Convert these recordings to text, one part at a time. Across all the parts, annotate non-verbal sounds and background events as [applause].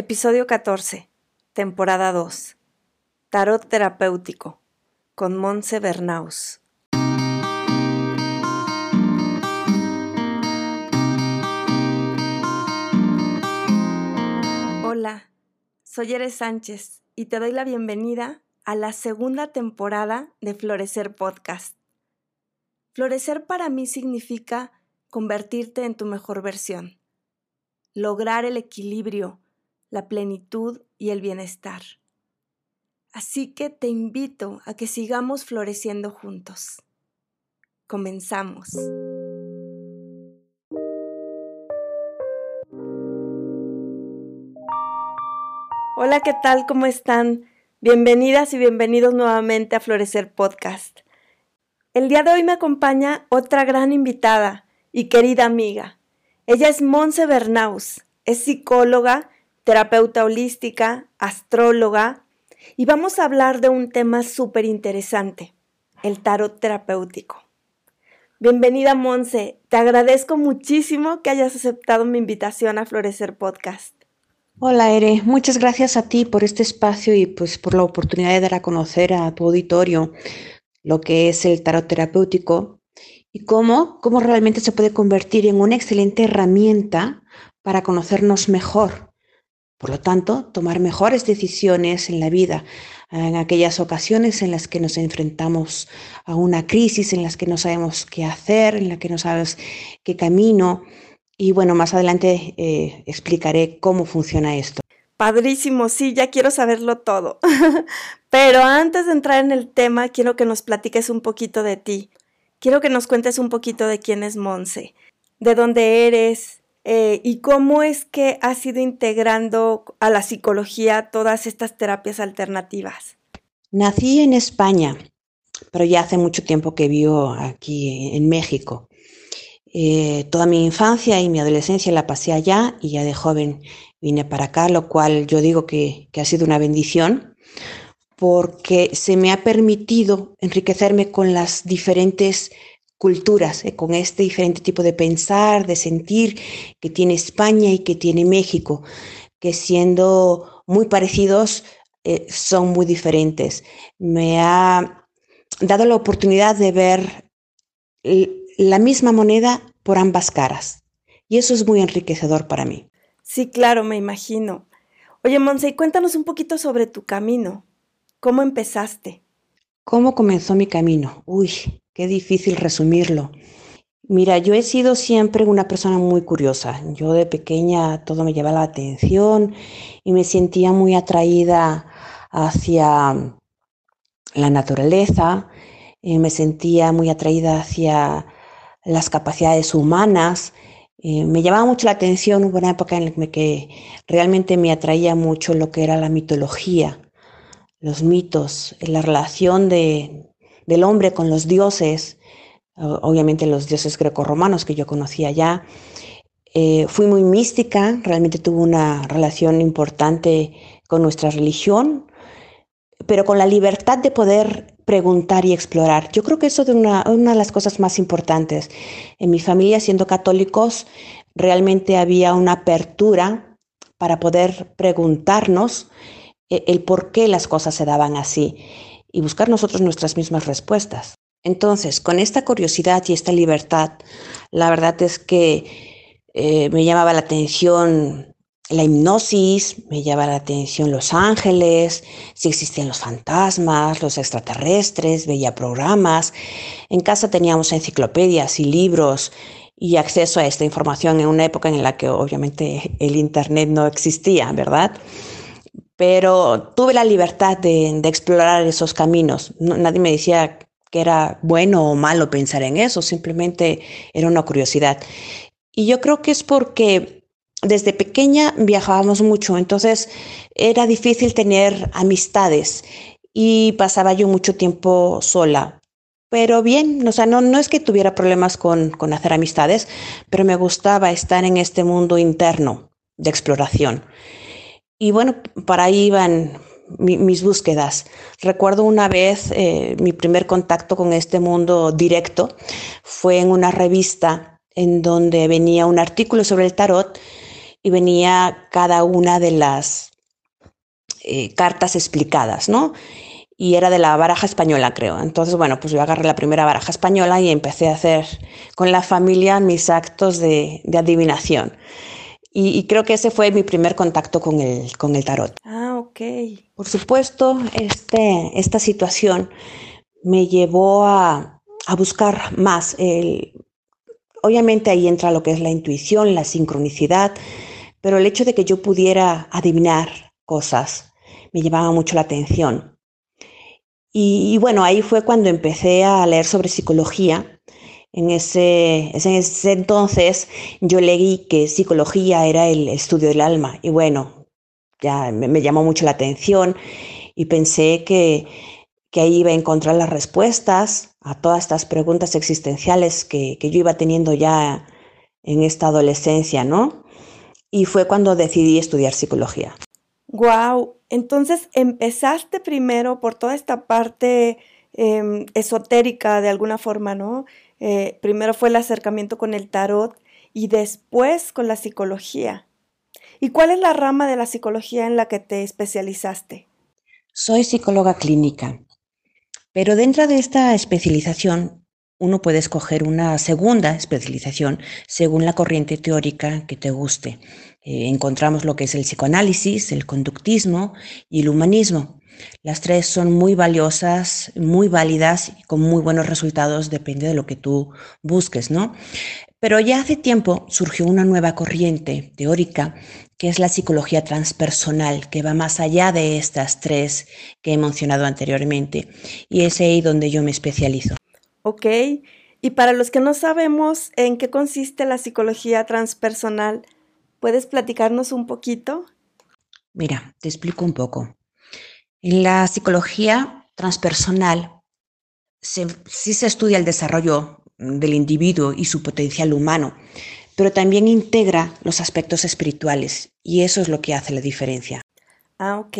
Episodio 14, temporada 2. Tarot terapéutico, con Monse Bernaus. Hola, soy Eres Sánchez y te doy la bienvenida a la segunda temporada de Florecer Podcast. Florecer para mí significa convertirte en tu mejor versión, lograr el equilibrio, la plenitud y el bienestar. Así que te invito a que sigamos floreciendo juntos. Comenzamos. Hola, ¿qué tal? ¿Cómo están? Bienvenidas y bienvenidos nuevamente a Florecer Podcast. El día de hoy me acompaña otra gran invitada y querida amiga. Ella es Monse Bernaus, es psicóloga terapeuta holística, astróloga, y vamos a hablar de un tema súper interesante, el tarot terapéutico. Bienvenida Monse, te agradezco muchísimo que hayas aceptado mi invitación a Florecer Podcast. Hola Ere, muchas gracias a ti por este espacio y pues por la oportunidad de dar a conocer a tu auditorio lo que es el tarot terapéutico y cómo, cómo realmente se puede convertir en una excelente herramienta para conocernos mejor por lo tanto, tomar mejores decisiones en la vida, en aquellas ocasiones en las que nos enfrentamos a una crisis, en las que no sabemos qué hacer, en las que no sabes qué camino. Y bueno, más adelante eh, explicaré cómo funciona esto. Padrísimo, sí, ya quiero saberlo todo. [laughs] Pero antes de entrar en el tema, quiero que nos platiques un poquito de ti. Quiero que nos cuentes un poquito de quién es Monse, de dónde eres, eh, y cómo es que has ido integrando a la psicología todas estas terapias alternativas. Nací en España, pero ya hace mucho tiempo que vivo aquí en México. Eh, toda mi infancia y mi adolescencia la pasé allá y ya de joven vine para acá, lo cual yo digo que, que ha sido una bendición porque se me ha permitido enriquecerme con las diferentes culturas, eh, con este diferente tipo de pensar, de sentir que tiene España y que tiene México, que siendo muy parecidos, eh, son muy diferentes. Me ha dado la oportunidad de ver la misma moneda por ambas caras. Y eso es muy enriquecedor para mí. Sí, claro, me imagino. Oye, Monse, cuéntanos un poquito sobre tu camino. ¿Cómo empezaste? ¿Cómo comenzó mi camino? Uy, Qué difícil resumirlo. Mira, yo he sido siempre una persona muy curiosa. Yo de pequeña todo me llevaba la atención y me sentía muy atraída hacia la naturaleza, eh, me sentía muy atraída hacia las capacidades humanas. Eh, me llamaba mucho la atención, hubo una época en la que realmente me atraía mucho lo que era la mitología, los mitos, la relación de, del hombre con los dioses, obviamente los dioses grecorromanos que yo conocía ya. Eh, fui muy mística, realmente tuve una relación importante con nuestra religión, pero con la libertad de poder preguntar y explorar. Yo creo que eso es una, una de las cosas más importantes. En mi familia, siendo católicos, realmente había una apertura para poder preguntarnos eh, el por qué las cosas se daban así y buscar nosotros nuestras mismas respuestas. Entonces, con esta curiosidad y esta libertad, la verdad es que eh, me llamaba la atención la hipnosis, me llamaba la atención los ángeles, si existían los fantasmas, los extraterrestres, veía programas. En casa teníamos enciclopedias y libros y acceso a esta información en una época en la que obviamente el Internet no existía, ¿verdad? Pero tuve la libertad de, explorar esos caminos. nadie me decía que era bueno o malo pensar en eso, simplemente era una curiosidad. Y yo creo que es porque desde pequeña viajábamos mucho, entonces era difícil tener amistades y pasaba yo mucho tiempo sola. Pero bien, o sea, no, no es que tuviera problemas con, con hacer amistades, pero me gustaba estar en este mundo interno de exploración. Y bueno, para ahí iban mis búsquedas. Recuerdo una vez eh, mi primer contacto con este mundo directo fue en una revista en donde venía un artículo sobre el tarot y venía cada una de las eh, cartas explicadas, ¿no? Y era de la baraja española, creo. Entonces, bueno, pues yo agarré la primera baraja española y empecé a hacer con la familia mis actos de, adivinación. Y, creo que ese fue mi primer contacto con el, con el tarot. Ah, ok. Por supuesto, este, esta situación me llevó a, a buscar más. El, obviamente ahí entra lo que es la intuición, la sincronicidad, pero el hecho de que yo pudiera adivinar cosas me llevaba mucho la atención. Y, bueno, ahí fue cuando empecé a leer sobre psicología. En ese, en ese entonces yo leí que psicología era el estudio del alma y bueno, ya me, llamó mucho la atención y pensé que, que, ahí iba a encontrar las respuestas a todas estas preguntas existenciales que, que yo iba teniendo ya en esta adolescencia, ¿no? Y fue cuando decidí estudiar psicología. Wow, entonces empezaste primero por toda esta parte em, esotérica de alguna forma, ¿no? Eh, primero fue el acercamiento con el tarot y después con la psicología. ¿Y cuál es la rama de la psicología en la que te especializaste? Soy psicóloga clínica, pero dentro de esta especialización uno puede escoger una segunda especialización según la corriente teórica que te guste. Eh, encontramos lo que es el psicoanálisis, el conductismo y el humanismo. Las tres son muy valiosas, muy válidas y con muy buenos resultados, depende de lo que tú busques, ¿no? Pero ya hace tiempo surgió una nueva corriente teórica que es la psicología transpersonal, que va más allá de estas tres que he mencionado anteriormente. Y es ahí donde yo me especializo. Ok. Y para los que no sabemos en qué consiste la psicología transpersonal, ¿puedes platicarnos un poquito? Mira, te explico un poco. En la psicología transpersonal sí se estudia el desarrollo del individuo y su potencial humano, pero también integra los aspectos espirituales y eso es lo que hace la diferencia. Ah, ok.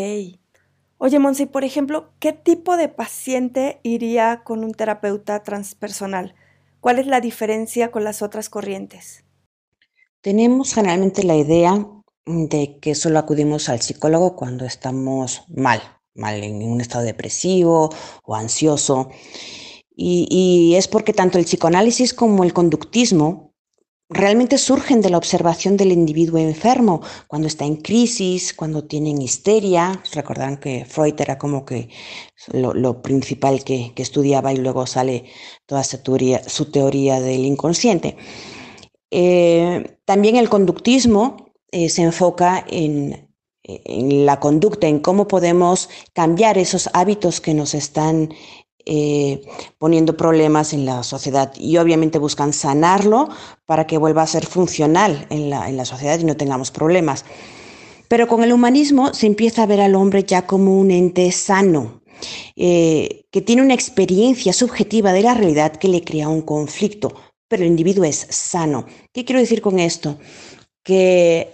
Oye, Monse, por ejemplo, ¿qué tipo de paciente iría con un terapeuta transpersonal? ¿Cuál es la diferencia con las otras corrientes? Tenemos generalmente la idea de que solo acudimos al psicólogo cuando estamos mal, mal en un estado depresivo o ansioso. Y, es porque tanto el psicoanálisis como el conductismo realmente surgen de la observación del individuo enfermo, cuando está en crisis, cuando tienen histeria. Recordarán que Freud era como que lo, principal que, estudiaba y luego sale toda su teoría, su teoría del inconsciente. Eh, también el conductismo eh, se enfoca en, en la conducta, en cómo podemos cambiar esos hábitos que nos están eh, poniendo problemas en la sociedad y obviamente buscan sanarlo para que vuelva a ser funcional en la, sociedad y no tengamos problemas. Pero con el humanismo se empieza a ver al hombre ya como un ente sano, eh, que tiene una experiencia subjetiva de la realidad que le crea un conflicto, pero el individuo es sano. ¿Qué quiero decir con esto? Que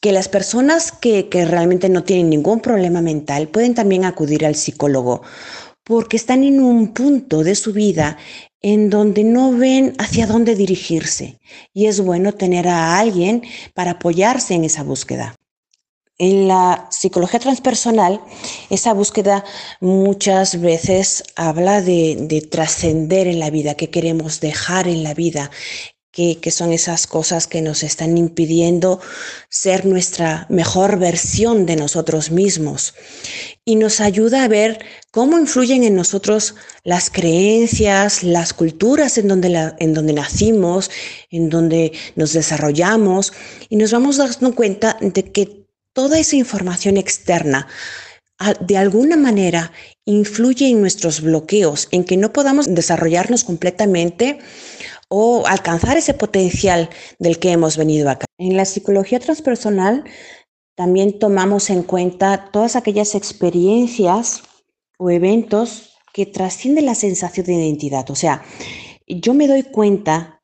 que las personas que, que, realmente no tienen ningún problema mental pueden también acudir al psicólogo porque están en un punto de su vida en donde no ven hacia dónde dirigirse y es bueno tener a alguien para apoyarse en esa búsqueda. En la psicología transpersonal, esa búsqueda muchas veces habla de, de trascender en la vida, qué queremos dejar en la vida, que, son esas cosas que nos están impidiendo ser nuestra mejor versión de nosotros mismos. Y nos ayuda a ver cómo influyen en nosotros las creencias, las culturas en donde, en donde nacimos, en donde nos desarrollamos. Y nos vamos dando cuenta de que toda esa información externa, de alguna manera influye en nuestros bloqueos, en que no podamos desarrollarnos completamente o alcanzar ese potencial del que hemos venido acá. En la psicología transpersonal también tomamos en cuenta todas aquellas experiencias o eventos que trascienden la sensación de identidad. O sea, yo me doy cuenta,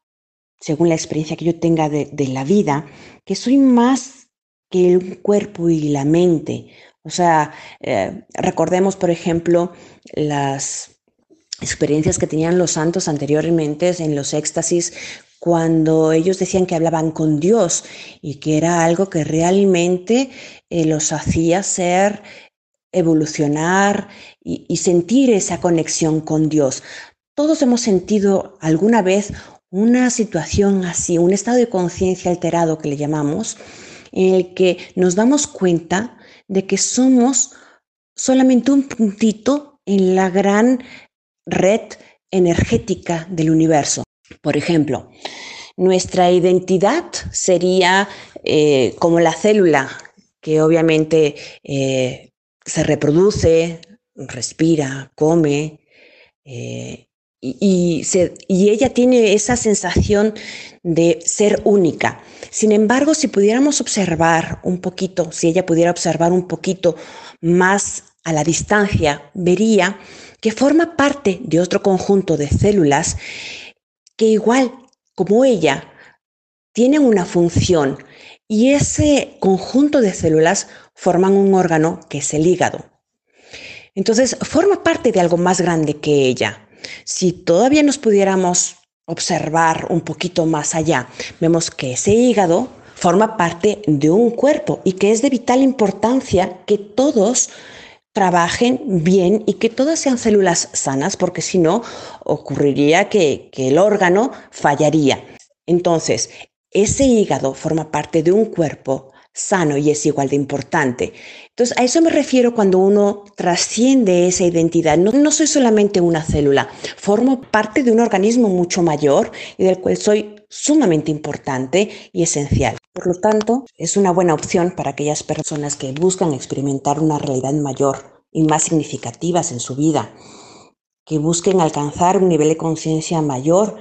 según la experiencia que yo tenga de, la vida, que soy más que el cuerpo y la mente. O sea, eh, recordemos, por ejemplo, las experiencias que tenían los santos anteriormente en los éxtasis cuando ellos decían que hablaban con Dios y que era algo que realmente eh, los hacía ser, evolucionar y sentir esa conexión con Dios. Todos hemos sentido alguna vez una situación así, un estado de conciencia alterado que le llamamos, en el que nos damos cuenta de que somos solamente un puntito en la gran red energética del universo. Por ejemplo, nuestra identidad sería eh, como la célula que obviamente eh, se reproduce, respira, come, eh, y, y, ella tiene esa sensación de ser única. Sin embargo, si pudiéramos observar un poquito, si ella pudiera observar un poquito más a la distancia, vería que forma parte de otro conjunto de células que igual como ella tienen una función y ese conjunto de células forman un órgano que es el hígado. Entonces, forma parte de algo más grande que ella. Si todavía nos pudiéramos observar un poquito más allá, vemos que ese hígado forma parte de un cuerpo y que es de vital importancia que todos trabajen bien y que todas sean células sanas, porque si no, ocurriría que, el órgano fallaría. Entonces, ese hígado forma parte de un cuerpo sano y es igual de importante. Entonces, a eso me refiero cuando uno trasciende esa identidad. No, no, soy solamente una célula, formo parte de un organismo mucho mayor y del cual soy sumamente importante y esencial. Por lo tanto, es una buena opción para aquellas personas que buscan experimentar una realidad mayor y más significativas en su vida, que busquen alcanzar un nivel de conciencia mayor,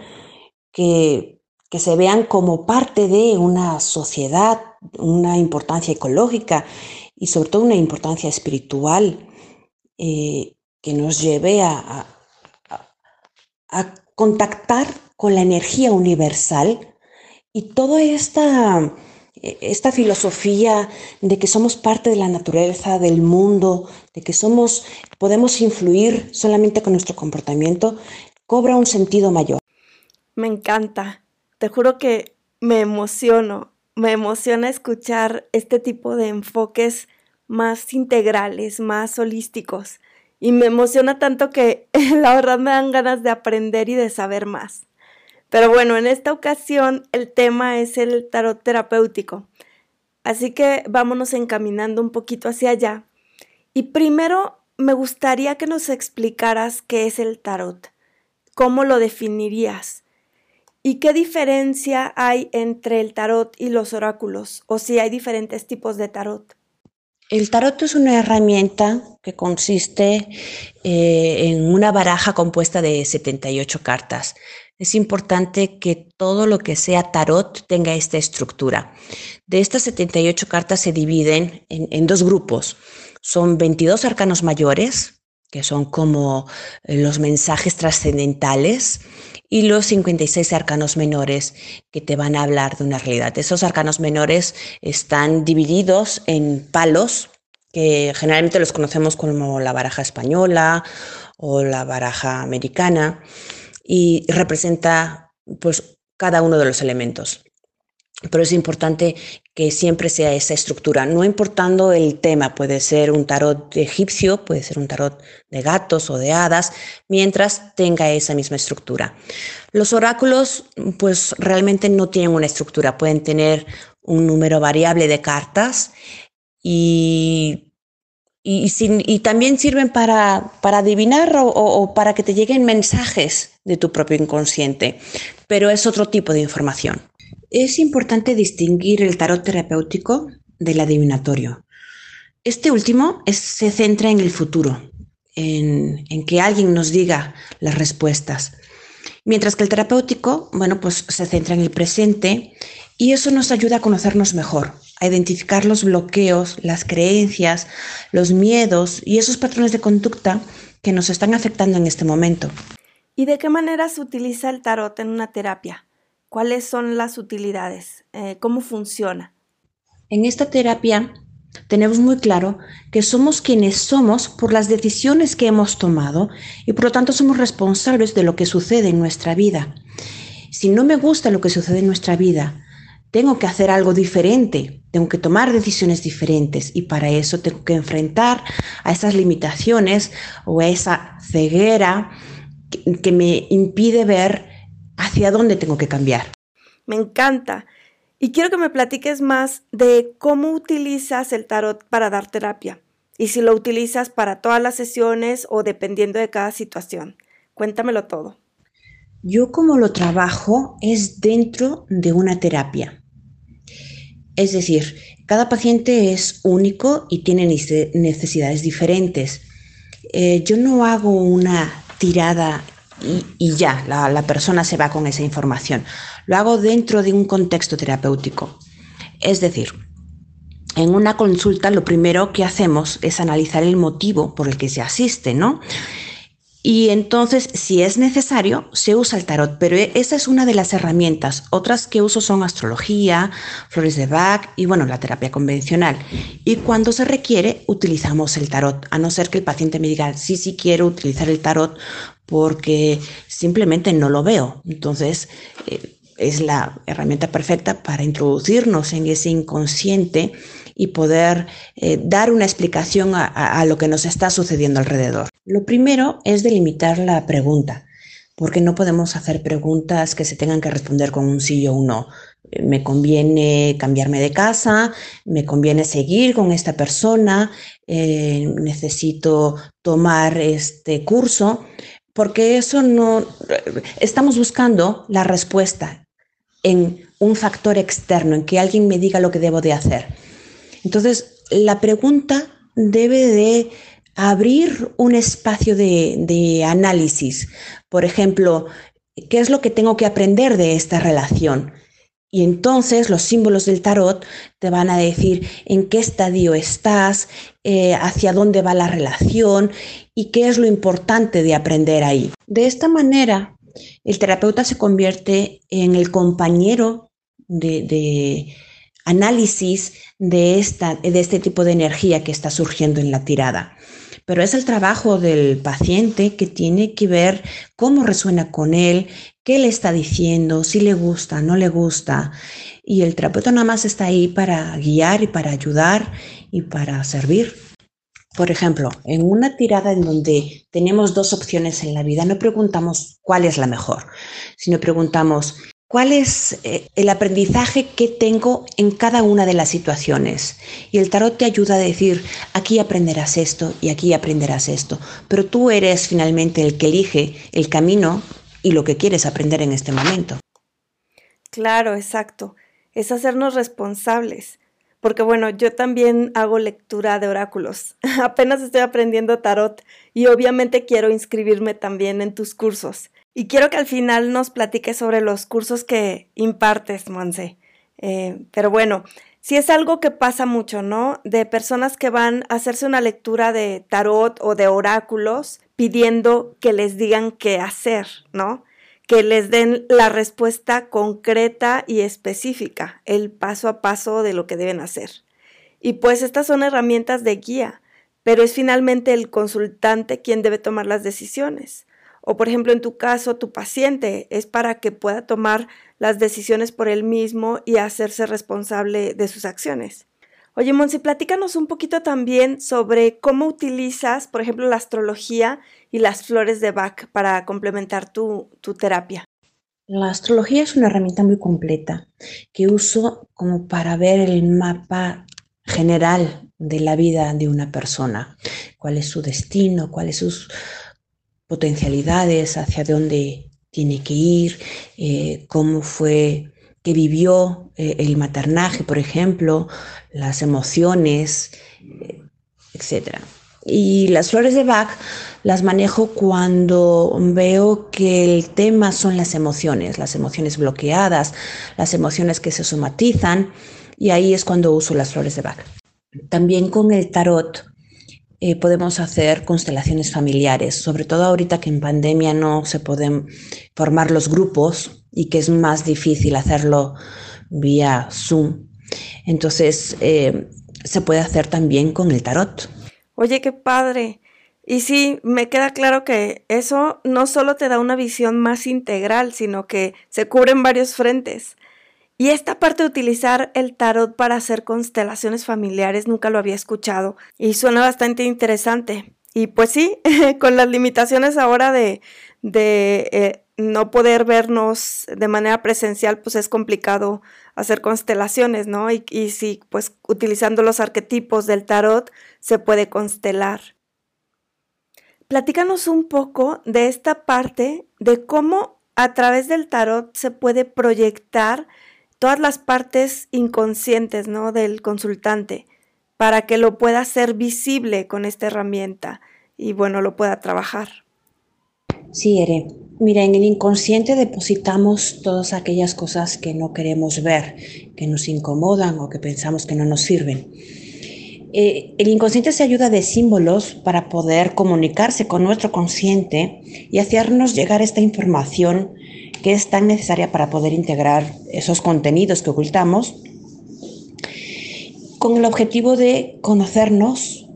que, que se vean como parte de una sociedad, una importancia ecológica y sobre todo una importancia espiritual eh, que nos lleve a, a contactar con la energía universal y toda esta, esta filosofía de que somos parte de la naturaleza, del mundo, de que somos, podemos influir solamente con nuestro comportamiento, cobra un sentido mayor. Me encanta. Te juro que me emociono. Me emociona escuchar este tipo de enfoques más integrales, más holísticos. Y me emociona tanto que [laughs] la verdad me dan ganas de aprender y de saber más. Pero bueno, en esta ocasión el tema es el tarot terapéutico. Así que vámonos encaminando un poquito hacia allá. Y primero me gustaría que nos explicaras qué es el tarot, cómo lo definirías y qué diferencia hay entre el tarot y los oráculos o si hay diferentes tipos de tarot. El tarot es una herramienta que consiste eh, en una baraja compuesta de 78 cartas es importante que todo lo que sea tarot tenga esta estructura. De estas 78 cartas se dividen en, dos grupos. Son 22 arcanos mayores, que son como eh, los mensajes trascendentales, y los 56 arcanos menores que te van a hablar de una realidad. Esos arcanos menores están divididos en palos, que generalmente los conocemos como la baraja española o la baraja americana y representa pues cada uno de los elementos. Pero es importante que siempre sea esa estructura, no importando el tema, puede ser un tarot egipcio, puede ser un tarot de gatos o de hadas, mientras tenga esa misma estructura. Los oráculos pues realmente no tienen una estructura, pueden tener un número variable de cartas y y, también sirven para, adivinar o, para que te lleguen mensajes de tu propio inconsciente, pero es otro tipo de información. Es importante distinguir el tarot terapéutico del adivinatorio. Este último se centra en el futuro, en, en, que alguien nos diga las respuestas, mientras que el terapéutico, bueno, pues se centra en el presente y eso nos ayuda a conocernos mejor, a identificar los bloqueos, las creencias, los miedos y esos patrones de conducta que nos están afectando en este momento. ¿Y de qué manera se utiliza el tarot en una terapia? ¿Cuáles son las utilidades? Eh, ¿Cómo funciona? En esta terapia tenemos muy claro que somos quienes somos por las decisiones que hemos tomado y por lo tanto somos responsables de lo que sucede en nuestra vida. Si no me gusta lo que sucede en nuestra vida, tengo que hacer algo diferente, tengo que tomar decisiones diferentes y para eso tengo que enfrentar a esas limitaciones o a esa ceguera que, me impide ver hacia dónde tengo que cambiar. Me encanta. Y quiero que me platiques más de cómo utilizas el tarot para dar terapia y si lo utilizas para todas las sesiones o dependiendo de cada situación. Cuéntamelo todo. Yo como lo trabajo es dentro de una terapia. Es decir, cada paciente es único y tiene necesidades diferentes. Eh, yo no hago una tirada y, ya, la, persona se va con esa información. Lo hago dentro de un contexto terapéutico. Es decir, en una consulta lo primero que hacemos es analizar el motivo por el que se asiste, ¿no? Y entonces, si es necesario, se usa el tarot, pero esa es una de las herramientas. Otras que uso son astrología, flores de Bach y, bueno, la terapia convencional. Y cuando se requiere, utilizamos el tarot, a no ser que el paciente me diga, sí, sí quiero utilizar el tarot porque simplemente no lo veo. Entonces, eh, es la herramienta perfecta para introducirnos en ese inconsciente y poder eh, dar una explicación a, lo que nos está sucediendo alrededor. Lo primero es delimitar la pregunta, porque no podemos hacer preguntas que se tengan que responder con un sí o un no. Me conviene cambiarme de casa, me conviene seguir con esta persona, eh, necesito tomar este curso, porque eso no, estamos buscando la respuesta en un factor externo, en que alguien me diga lo que debo de hacer. Entonces, la pregunta debe de abrir un espacio de, análisis. Por ejemplo, ¿qué es lo que tengo que aprender de esta relación? Y entonces los símbolos del tarot te van a decir en qué estadio estás, eh, hacia dónde va la relación y qué es lo importante de aprender ahí. De esta manera, el terapeuta se convierte en el compañero de, análisis de, esta, de este tipo de energía que está surgiendo en la tirada. Pero es el trabajo del paciente que tiene que ver cómo resuena con él, qué le está diciendo, si le gusta, no le gusta. Y el terapeuta nada más está ahí para guiar y para ayudar y para servir. Por ejemplo, en una tirada en donde tenemos dos opciones en la vida, no preguntamos cuál es la mejor, sino preguntamos ¿Cuál es eh, el aprendizaje que tengo en cada una de las situaciones? Y el tarot te ayuda a decir, aquí aprenderás esto y aquí aprenderás esto, pero tú eres finalmente el que elige el camino y lo que quieres aprender en este momento. Claro, exacto. Es hacernos responsables. Porque bueno, yo también hago lectura de oráculos. [laughs] Apenas estoy aprendiendo tarot y obviamente quiero inscribirme también en tus cursos. Y quiero que al final nos platiques sobre los cursos que impartes, Monse. Eh, pero bueno, si es algo que pasa mucho, ¿no? De personas que van a hacerse una lectura de tarot o de oráculos pidiendo que les digan qué hacer, ¿no? Que les den la respuesta concreta y específica, el paso a paso de lo que deben hacer. Y pues estas son herramientas de guía, pero es finalmente el consultante quien debe tomar las decisiones. O por ejemplo, en tu caso, tu paciente es para que pueda tomar las decisiones por él mismo y hacerse responsable de sus acciones. Oye, Monsi, platícanos un poquito también sobre cómo utilizas, por ejemplo, la astrología y las flores de Bach para complementar tu, tu terapia. La astrología es una herramienta muy completa que uso como para ver el mapa general de la vida de una persona, cuál es su destino, cuáles sus potencialidades, hacia dónde tiene que ir, eh, cómo fue que vivió eh, el maternaje, por ejemplo, las emociones, eh, etc. Y las flores de Bach las manejo cuando veo que el tema son las emociones, las emociones bloqueadas, las emociones que se somatizan, y ahí es cuando uso las flores de Bach. También con el tarot eh, podemos hacer constelaciones familiares, sobre todo ahorita que en pandemia no se pueden formar los grupos y que es más difícil hacerlo vía Zoom. Entonces, eh, se puede hacer también con el tarot. Oye, qué padre. Y sí, me queda claro que eso no solo te da una visión más integral, sino que se cubren varios frentes. Y esta parte de utilizar el tarot para hacer constelaciones familiares nunca lo había escuchado y suena bastante interesante. Y pues sí, [laughs] con las limitaciones ahora de, de eh, no poder vernos de manera presencial, pues es complicado hacer constelaciones, ¿no? Y, y sí, pues utilizando los arquetipos del tarot se puede constelar. Platícanos un poco de esta parte de cómo a través del tarot se puede proyectar todas las partes inconscientes, ¿no? Del consultante para que lo pueda hacer visible con esta herramienta y bueno, lo pueda trabajar. Sí, Ere. Mira, en el inconsciente depositamos todas aquellas cosas que no queremos ver, que nos incomodan o que pensamos que no nos sirven. Eh, el inconsciente se ayuda de símbolos para poder comunicarse con nuestro consciente y hacernos llegar esta información que es tan necesaria para poder integrar esos contenidos que ocultamos con el objetivo de conocernos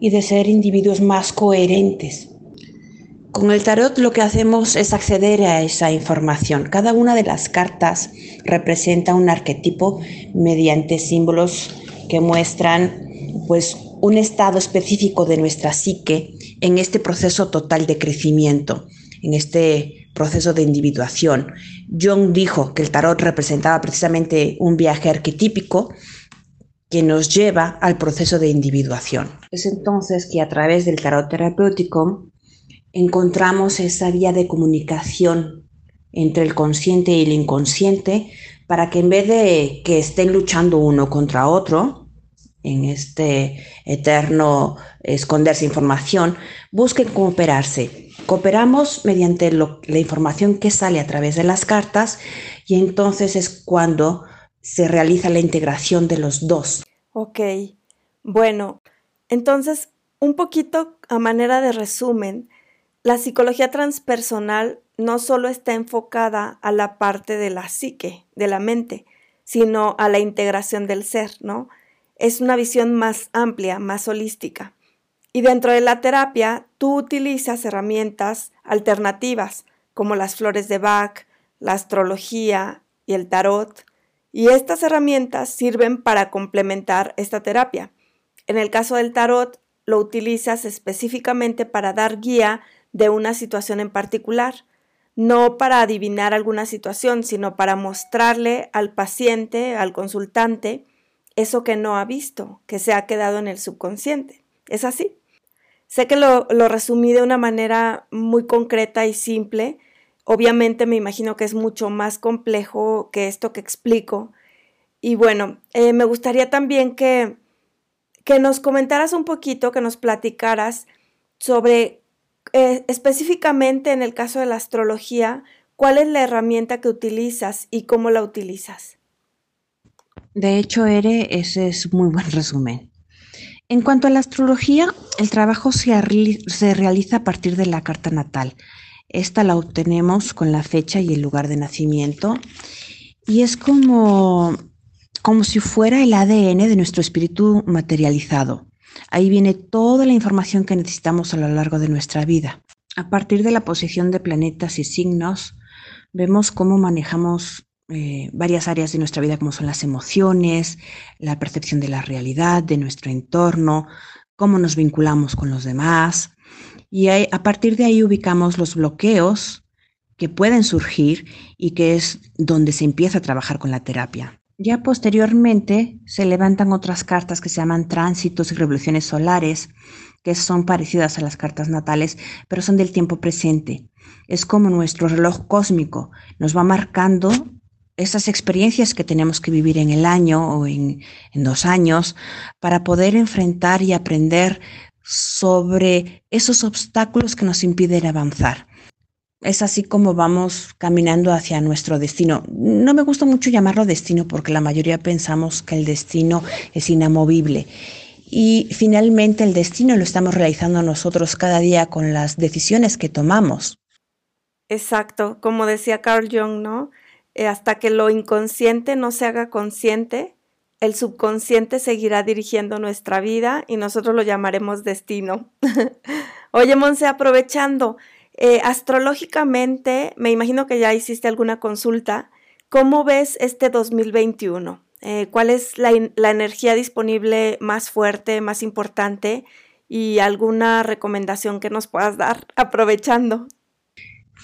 y de ser individuos más coherentes. Con el tarot lo que hacemos es acceder a esa información. Cada una de las cartas representa un arquetipo mediante símbolos que muestran pues un estado específico de nuestra psique en este proceso total de crecimiento, en este proceso de individuación. Jung dijo que el tarot representaba precisamente un viaje arquetípico que nos lleva al proceso de individuación. Es entonces que a través del tarot terapéutico encontramos esa vía de comunicación entre el consciente y el inconsciente para que en vez de que estén luchando uno contra otro, en este eterno esconderse información, busquen cooperarse. Cooperamos mediante la información que sale a través de las cartas y entonces es cuando se realiza la integración de los dos. Ok, bueno, entonces un poquito a manera de resumen, la psicología transpersonal no solo está enfocada a la parte de la psique, de la mente, sino a la integración del ser, ¿no? Es una visión más amplia, más holística. Y dentro de la terapia, tú utilizas herramientas alternativas, como las flores de Bach, la astrología y el tarot, y estas herramientas sirven para complementar esta terapia. En el caso del tarot, lo utilizas específicamente para dar guía de una situación en particular, no para adivinar alguna situación, sino para mostrarle al paciente, al consultante, eso que no ha visto, que se ha quedado en el subconsciente. ¿Es así? Sé que lo, resumí de una manera muy concreta y simple. Obviamente me imagino que es mucho más complejo que esto que explico. Y bueno, eh, me gustaría también que, que nos comentaras un poquito, que nos platicaras sobre eh, específicamente en el caso de la astrología, ¿cuál es la herramienta que utilizas y cómo la utilizas? De hecho, Ere, ese es muy buen resumen. En cuanto a la astrología, el trabajo se, se realiza a partir de la carta natal. Esta la obtenemos con la fecha y el lugar de nacimiento y es como, como si fuera el ADN de nuestro espíritu materializado. Ahí viene toda la información que necesitamos a lo largo de nuestra vida. A partir de la posición de planetas y signos, vemos cómo manejamos eh, varias áreas de nuestra vida, como son las emociones, la percepción de la realidad, de nuestro entorno, cómo nos vinculamos con los demás. Y a partir de ahí ubicamos los bloqueos que pueden surgir y que es donde se empieza a trabajar con la terapia. Ya posteriormente se levantan otras cartas que se llaman tránsitos y revoluciones solares, que son parecidas a las cartas natales, pero son del tiempo presente. Es como nuestro reloj cósmico, nos va marcando esas experiencias que tenemos que vivir en el año o en, en dos años para poder enfrentar y aprender sobre esos obstáculos que nos impiden avanzar es así como vamos caminando hacia nuestro destino. No me gusta mucho llamarlo destino porque la mayoría pensamos que el destino es inamovible. Y finalmente el destino lo estamos realizando nosotros cada día con las decisiones que tomamos. Exacto, como decía Carl Jung, ¿no? Eh, hasta que lo inconsciente no se haga consciente, el subconsciente seguirá dirigiendo nuestra vida y nosotros lo llamaremos destino. [laughs] Oye, Monse, aprovechando, eh, astrológicamente, me imagino que ya hiciste alguna consulta. ¿Cómo ves este 2021? Eh, ¿Cuál es la, la energía disponible más fuerte, más importante? Y alguna recomendación que nos puedas dar [laughs] aprovechando.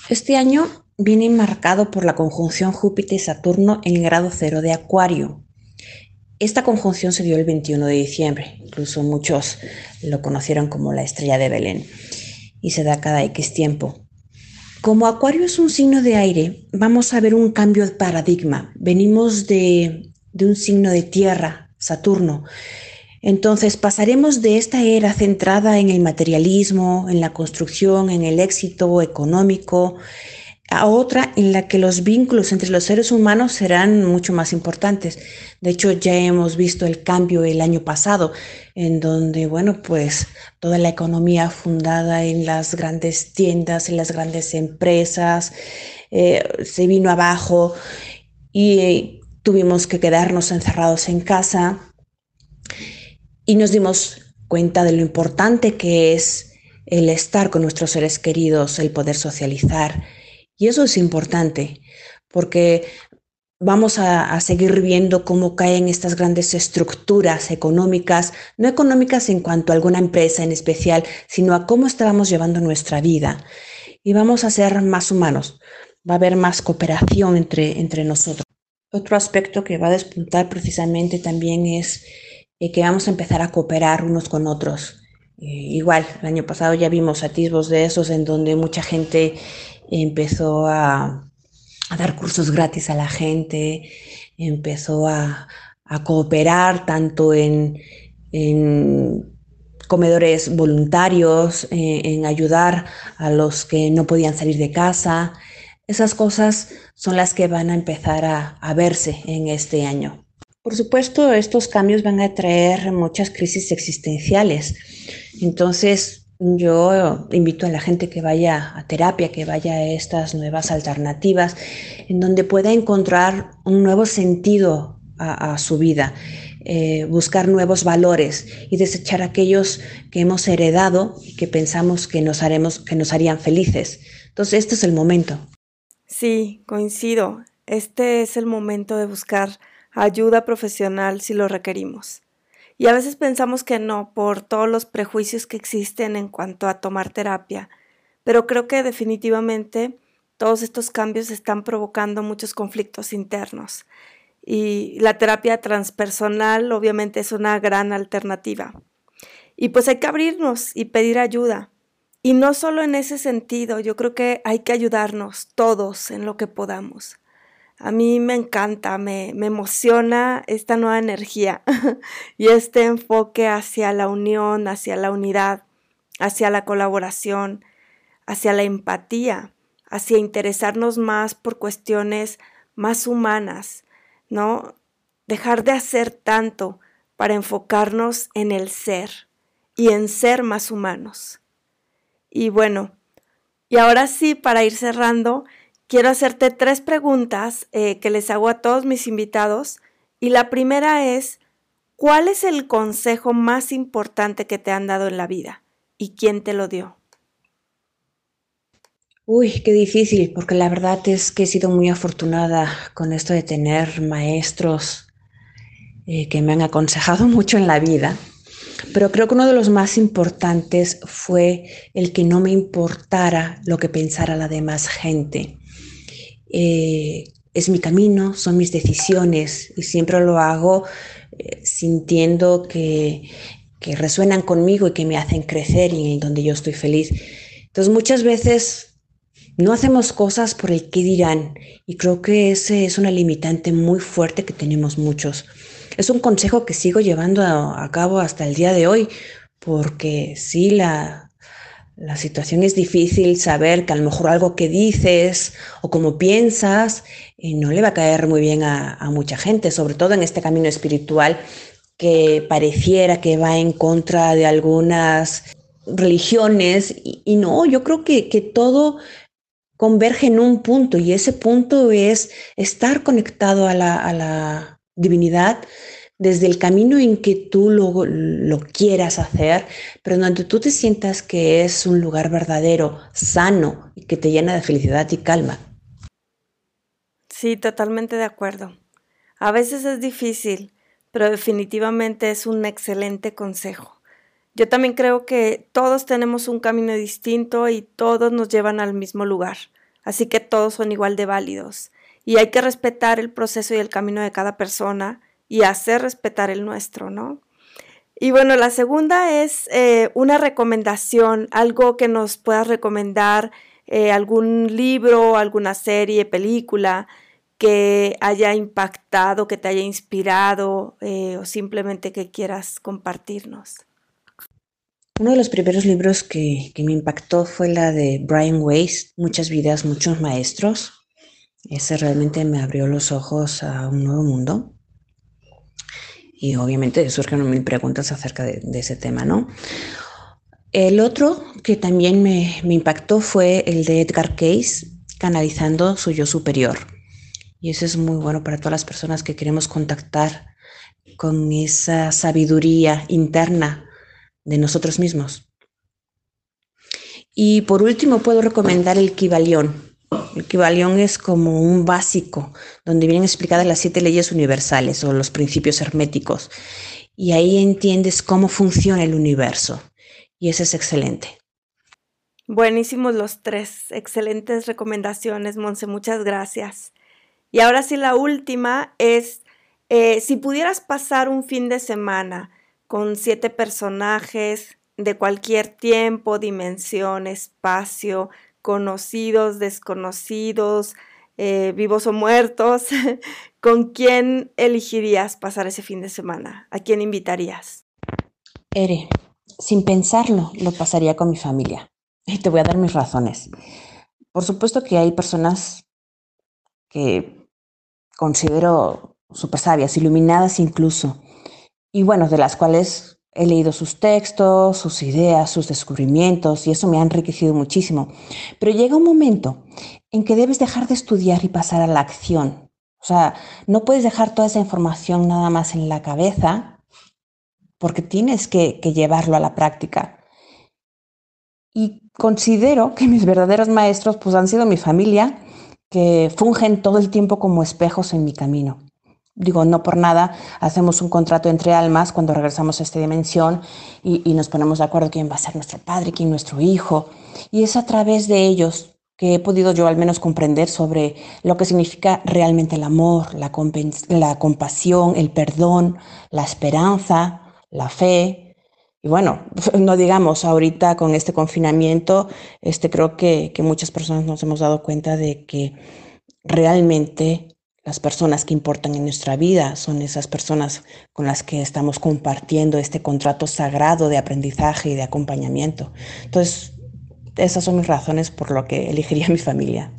Este año viene marcado por la conjunción Júpiter y Saturno en el grado cero de Acuario. Esta conjunción se dio el 21 de diciembre, incluso muchos lo conocieron como la estrella de Belén, y se da cada X tiempo. Como Acuario es un signo de aire, vamos a ver un cambio de paradigma. Venimos de, de un signo de tierra, Saturno. Entonces pasaremos de esta era centrada en el materialismo, en la construcción, en el éxito económico, a otra en la que los vínculos entre los seres humanos serán mucho más importantes. De hecho, ya hemos visto el cambio el año pasado, en donde, bueno, pues toda la economía fundada en las grandes tiendas, en las grandes empresas, eh, se vino abajo y eh, tuvimos que quedarnos encerrados en casa y nos dimos cuenta de lo importante que es el estar con nuestros seres queridos, el poder socializar y eso es importante porque vamos a, seguir viendo cómo caen estas grandes estructuras económicas, no económicas en cuanto a alguna empresa en especial, sino a cómo estábamos llevando nuestra vida. Y vamos a ser más humanos, va a haber más cooperación entre, entre nosotros. Otro aspecto que va a despuntar precisamente también es eh, que vamos a empezar a cooperar unos con otros. Eh, igual, el año pasado ya vimos atisbos de esos en donde mucha gente empezó a, dar cursos gratis a la gente, empezó a, cooperar tanto en, comedores voluntarios, en, ayudar a los que no podían salir de casa. Esas cosas son las que van a empezar a verse en este año. Por supuesto, estos cambios van a traer muchas crisis existenciales. Entonces, yo invito a la gente que vaya a terapia, que vaya a estas nuevas alternativas, en donde pueda encontrar un nuevo sentido a, su vida, eh, buscar nuevos valores y desechar aquellos que hemos heredado y que pensamos que nos, haremos, que nos harían felices. Entonces, este es el momento. Sí, coincido. Este es el momento de buscar ayuda profesional si lo requerimos. Y a veces pensamos que no por todos los prejuicios que existen en cuanto a tomar terapia, pero creo que definitivamente todos estos cambios están provocando muchos conflictos internos. Y la terapia transpersonal obviamente es una gran alternativa. Y pues hay que abrirnos y pedir ayuda. Y no solo en ese sentido, yo creo que hay que ayudarnos todos en lo que podamos. A mí me encanta, me, emociona esta nueva energía [laughs] y este enfoque hacia la unión, hacia la unidad, hacia la colaboración, hacia la empatía, hacia interesarnos más por cuestiones más humanas, ¿no? Dejar de hacer tanto para enfocarnos en el ser y en ser más humanos. Y bueno, y ahora sí, para ir cerrando, quiero hacerte tres preguntas eh, que les hago a todos mis invitados. Y la primera es, ¿cuál es el consejo más importante que te han dado en la vida? ¿Y quién te lo dio? Uy, qué difícil, porque la verdad es que he sido muy afortunada con esto de tener maestros eh, que me han aconsejado [laughs] mucho en la vida. Pero creo que uno de los más importantes fue el que no me importara lo que pensara la demás gente. Eh, es mi camino, son mis decisiones y siempre lo hago eh, sintiendo que, que, resuenan conmigo y que me hacen crecer y donde yo estoy feliz. Entonces muchas veces no hacemos cosas por el qué dirán y creo que ese es una limitante muy fuerte que tenemos muchos. Es un consejo que sigo llevando a, a cabo hasta el día de hoy porque sí, la, la situación es difícil, saber que a lo mejor algo que dices o como piensas eh, no le va a caer muy bien a, mucha gente, sobre todo en este camino espiritual que pareciera que va en contra de algunas religiones. Y, no, yo creo que, que todo converge en un punto y ese punto es estar conectado a la, a la divinidad, desde el camino en que tú lo, lo, quieras hacer, pero donde tú te sientas que es un lugar verdadero, sano y que te llena de felicidad y calma. Sí, totalmente de acuerdo. A veces es difícil, pero definitivamente es un excelente consejo. Yo también creo que todos tenemos un camino distinto y todos nos llevan al mismo lugar, así que todos son igual de válidos. Y hay que respetar el proceso y el camino de cada persona y hacer respetar el nuestro, ¿no? Y bueno, la segunda es eh, una recomendación, algo que nos puedas recomendar, eh, algún libro, alguna serie, película que haya impactado, que te haya inspirado eh, o simplemente que quieras compartirnos. Uno de los primeros libros que, que me impactó fue la de Brian Weiss, Muchas vidas, muchos maestros. Ese realmente me abrió los ojos a un nuevo mundo. Y obviamente surgen mil preguntas acerca de, ese tema, ¿no? El otro que también me, impactó fue el de Edgar Case, canalizando su yo superior. Y eso es muy bueno para todas las personas que queremos contactar con esa sabiduría interna de nosotros mismos. Y por último, puedo recomendar el Kibalión, el Kibalión es como un básico, donde vienen explicadas las siete leyes universales o los principios herméticos. Y ahí entiendes cómo funciona el universo. Y eso es excelente. Buenísimos los tres. Excelentes recomendaciones, Monse. Muchas gracias. Y ahora sí, la última es, eh, si pudieras pasar un fin de semana con siete personajes de cualquier tiempo, dimensión, espacio, conocidos, desconocidos, eh, vivos o muertos, [laughs] ¿con quién elegirías pasar ese fin de semana? ¿A quién invitarías? Ere, sin pensarlo, lo pasaría con mi familia. Y te voy a dar mis razones. Por supuesto que hay personas que considero súper sabias, iluminadas incluso, y bueno, de las cuales He leído sus textos, sus ideas, sus descubrimientos y eso me ha enriquecido muchísimo. Pero llega un momento en que debes dejar de estudiar y pasar a la acción. O sea, no puedes dejar toda esa información nada más en la cabeza porque tienes que, llevarlo a la práctica. Y considero que mis verdaderos maestros pues han sido mi familia, que fungen todo el tiempo como espejos en mi camino. Digo, no por nada hacemos un contrato entre almas cuando regresamos a esta dimensión y, nos ponemos de acuerdo quién va a ser nuestro padre, quién nuestro hijo. Y es a través de ellos que he podido yo al menos comprender sobre lo que significa realmente el amor, la, la compasión, el perdón, la esperanza, la fe. Y bueno, [laughs] no digamos, ahorita con este confinamiento, este, creo que, que muchas personas nos hemos dado cuenta de que realmente las personas que importan en nuestra vida son esas personas con las que estamos compartiendo este contrato sagrado de aprendizaje y de acompañamiento. Entonces, esas son mis razones por lo que elegiría mi familia.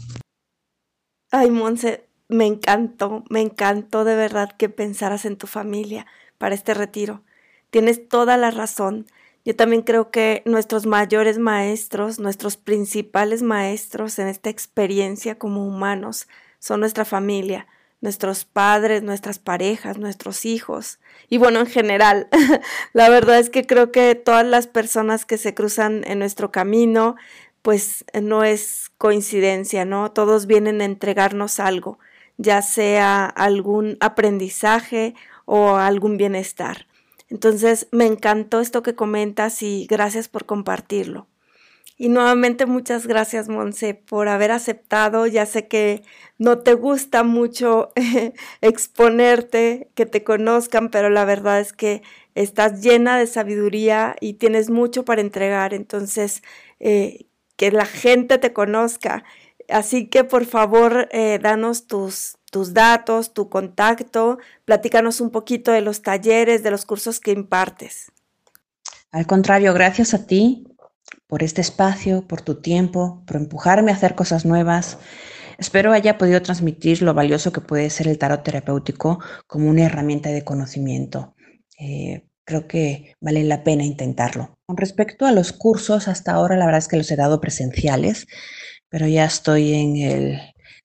Ay, Monse, me encantó, me encantó de verdad que pensaras en tu familia para este retiro. Tienes toda la razón. Yo también creo que nuestros mayores maestros, nuestros principales maestros en esta experiencia como humanos, son nuestra familia nuestros padres, nuestras parejas, nuestros hijos y bueno, en general. [laughs] la verdad es que creo que todas las personas que se cruzan en nuestro camino, pues no es coincidencia, ¿no? Todos vienen a entregarnos algo, ya sea algún aprendizaje o algún bienestar. Entonces, me encantó esto que comentas y gracias por compartirlo. Y nuevamente muchas gracias, Monse, por haber aceptado. Ya sé que no te gusta mucho [laughs] exponerte, que te conozcan, pero la verdad es que estás llena de sabiduría y tienes mucho para entregar. Entonces, eh, que la gente te conozca. Así que por favor, eh, danos tus, tus datos, tu contacto, platícanos un poquito de los talleres, de los cursos que impartes. Al contrario, gracias a ti por este espacio, por tu tiempo, por empujarme a hacer cosas nuevas. Espero haya podido transmitir lo valioso que puede ser el tarot terapéutico como una herramienta de conocimiento. Eh, creo que vale la pena intentarlo. Con respecto a los cursos, hasta ahora la verdad es que los he dado presenciales, pero ya estoy en el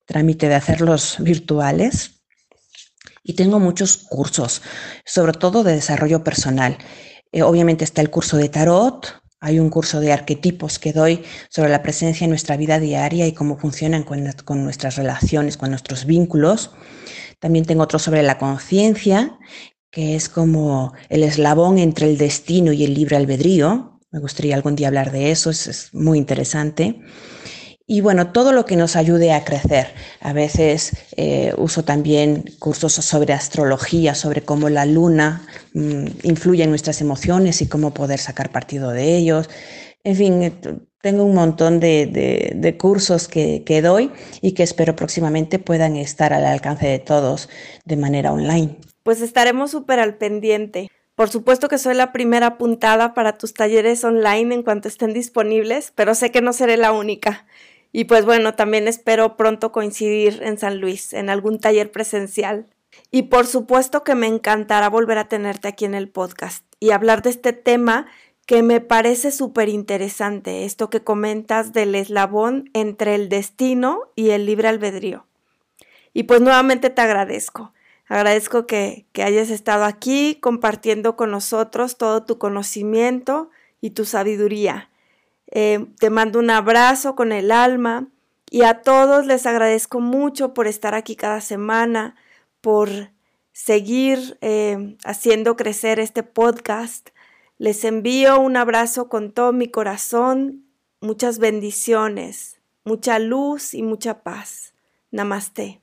trámite de hacerlos virtuales. y tengo muchos cursos, sobre todo de desarrollo personal. Eh, obviamente está el curso de tarot, hay un curso de arquetipos que doy sobre la presencia en nuestra vida diaria y cómo funcionan con, nuestras relaciones, con nuestros vínculos. También tengo otro sobre la conciencia, que es como el eslabón entre el destino y el libre albedrío. Me gustaría algún día hablar de eso, es, es muy interesante y bueno, todo lo que nos ayude a crecer. A veces eh, uso también cursos sobre astrología, sobre cómo la luna mm, influye en nuestras emociones y cómo poder sacar partido de ellos. En fin, eh, tengo un montón de, cursos que, que, doy y que espero próximamente puedan estar al alcance de todos de manera online. Pues estaremos súper al pendiente. Por supuesto que soy la primera apuntada para tus talleres online en cuanto estén disponibles, pero sé que no seré la única. Y pues bueno, también espero pronto coincidir en San Luis, en algún taller presencial. Y por supuesto que me encantará volver a tenerte aquí en el podcast y hablar de este tema que me parece súper interesante, esto que comentas del eslabón entre el destino y el libre albedrío. Y pues nuevamente te agradezco. Agradezco que, que hayas estado aquí compartiendo con nosotros todo tu conocimiento y tu sabiduría. Eh, te mando un abrazo con el alma y a todos les agradezco mucho por estar aquí cada semana, por seguir eh, haciendo crecer este podcast. Les envío un abrazo con todo mi corazón, muchas bendiciones, mucha luz y mucha paz. Namaste.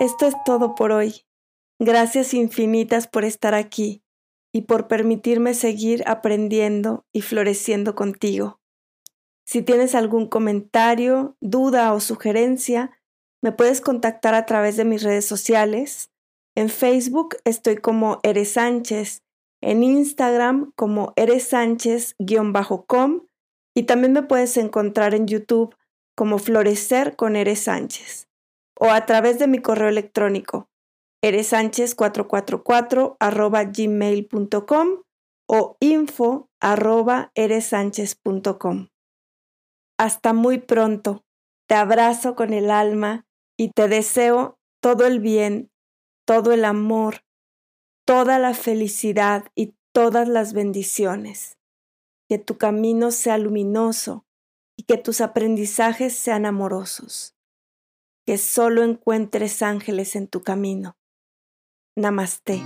Esto es todo por hoy. Gracias infinitas por estar aquí y por permitirme seguir aprendiendo y floreciendo contigo. Si tienes algún comentario, duda o sugerencia, me puedes contactar a través de mis redes sociales. En Facebook estoy como Eres Sánchez, en Instagram como Eres Sánchez-com y también me puedes encontrar en YouTube como Florecer con Eres Sánchez o a través de mi correo electrónico eresánchez444 arroba gmail.com o info arroba eresánchez.com. Hasta muy pronto. Te abrazo con el alma y te deseo todo el bien, todo el amor, toda la felicidad y todas las bendiciones. Que tu camino sea luminoso y que tus aprendizajes sean amorosos. Que solo encuentres ángeles en tu camino. Namaste.